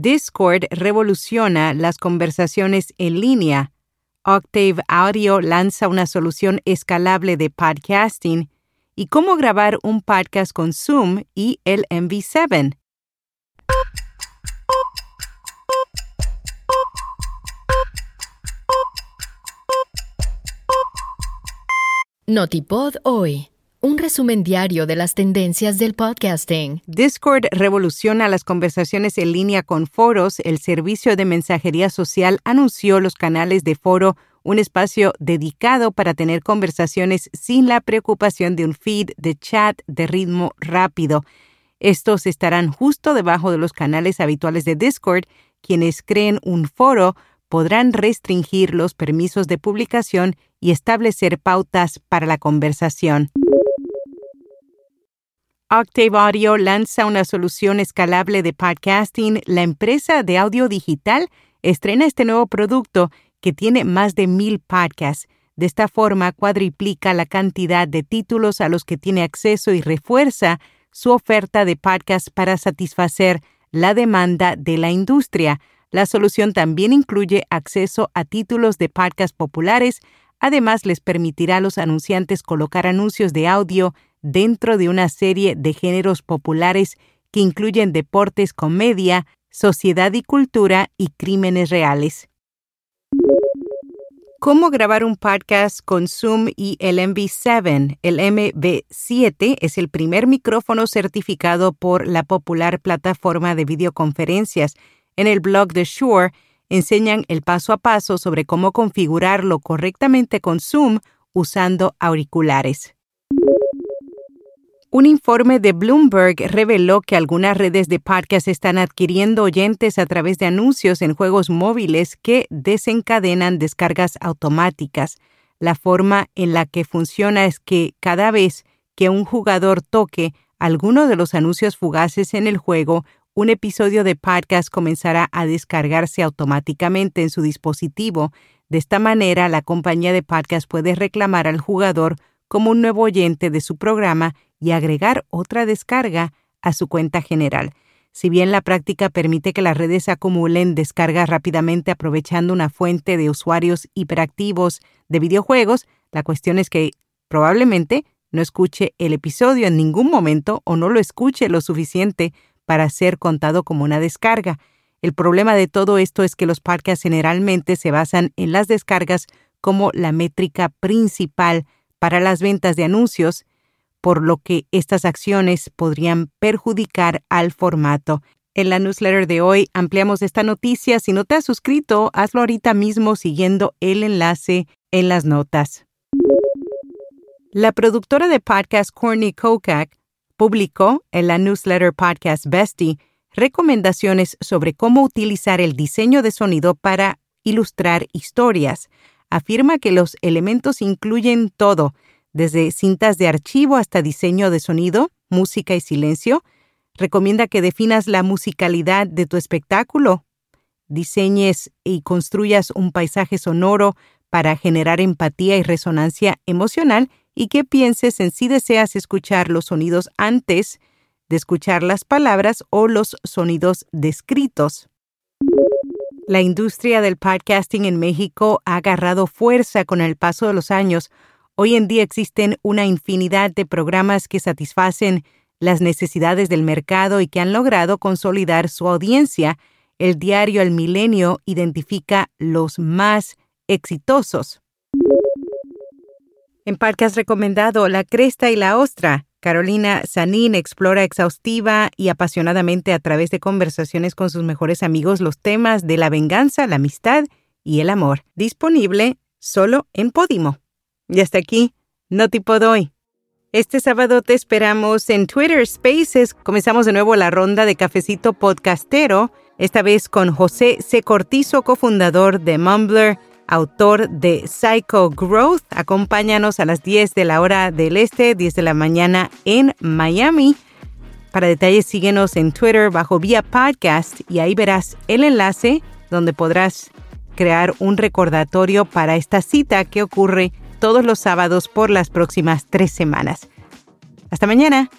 Discord revoluciona las conversaciones en línea. Octave Audio lanza una solución escalable de podcasting y cómo grabar un podcast con Zoom y el MV7. Notipod hoy. Un resumen diario de las tendencias del podcasting. Discord revoluciona las conversaciones en línea con foros. El servicio de mensajería social anunció los canales de foro, un espacio dedicado para tener conversaciones sin la preocupación de un feed de chat de ritmo rápido. Estos estarán justo debajo de los canales habituales de Discord. Quienes creen un foro podrán restringir los permisos de publicación y establecer pautas para la conversación. Octave Audio lanza una solución escalable de podcasting. La empresa de audio digital estrena este nuevo producto que tiene más de mil podcasts. De esta forma, cuadriplica la cantidad de títulos a los que tiene acceso y refuerza su oferta de podcasts para satisfacer la demanda de la industria. La solución también incluye acceso a títulos de podcasts populares, Además, les permitirá a los anunciantes colocar anuncios de audio dentro de una serie de géneros populares que incluyen deportes, comedia, sociedad y cultura y crímenes reales. ¿Cómo grabar un podcast con Zoom y el MV7? El MV7 es el primer micrófono certificado por la popular plataforma de videoconferencias. En el blog de Shure, enseñan el paso a paso sobre cómo configurarlo correctamente con Zoom usando auriculares. Un informe de Bloomberg reveló que algunas redes de podcast están adquiriendo oyentes a través de anuncios en juegos móviles que desencadenan descargas automáticas. La forma en la que funciona es que cada vez que un jugador toque alguno de los anuncios fugaces en el juego, un episodio de podcast comenzará a descargarse automáticamente en su dispositivo. De esta manera, la compañía de podcast puede reclamar al jugador como un nuevo oyente de su programa y agregar otra descarga a su cuenta general. Si bien la práctica permite que las redes acumulen descargas rápidamente aprovechando una fuente de usuarios hiperactivos de videojuegos, la cuestión es que probablemente no escuche el episodio en ningún momento o no lo escuche lo suficiente para ser contado como una descarga. El problema de todo esto es que los podcasts generalmente se basan en las descargas como la métrica principal para las ventas de anuncios, por lo que estas acciones podrían perjudicar al formato. En la newsletter de hoy ampliamos esta noticia. Si no te has suscrito, hazlo ahorita mismo siguiendo el enlace en las notas. La productora de podcast Courtney Kokak publicó en la newsletter Podcast Bestie recomendaciones sobre cómo utilizar el diseño de sonido para ilustrar historias. Afirma que los elementos incluyen todo, desde cintas de archivo hasta diseño de sonido, música y silencio. Recomienda que definas la musicalidad de tu espectáculo, diseñes y construyas un paisaje sonoro para generar empatía y resonancia emocional y que pienses en si deseas escuchar los sonidos antes de escuchar las palabras o los sonidos descritos. La industria del podcasting en México ha agarrado fuerza con el paso de los años. Hoy en día existen una infinidad de programas que satisfacen las necesidades del mercado y que han logrado consolidar su audiencia. El diario El Milenio identifica los más exitosos. En Podcast recomendado La Cresta y la Ostra, Carolina Sanín explora exhaustiva y apasionadamente a través de conversaciones con sus mejores amigos los temas de la venganza, la amistad y el amor. Disponible solo en Podimo. Y hasta aquí, no tipo doy. Este sábado te esperamos en Twitter Spaces. Comenzamos de nuevo la ronda de cafecito podcastero, esta vez con José C. Cortizo, cofundador de Mumbler autor de Psycho Growth. Acompáñanos a las 10 de la hora del este, 10 de la mañana en Miami. Para detalles síguenos en Twitter bajo Vía Podcast y ahí verás el enlace donde podrás crear un recordatorio para esta cita que ocurre todos los sábados por las próximas tres semanas. Hasta mañana.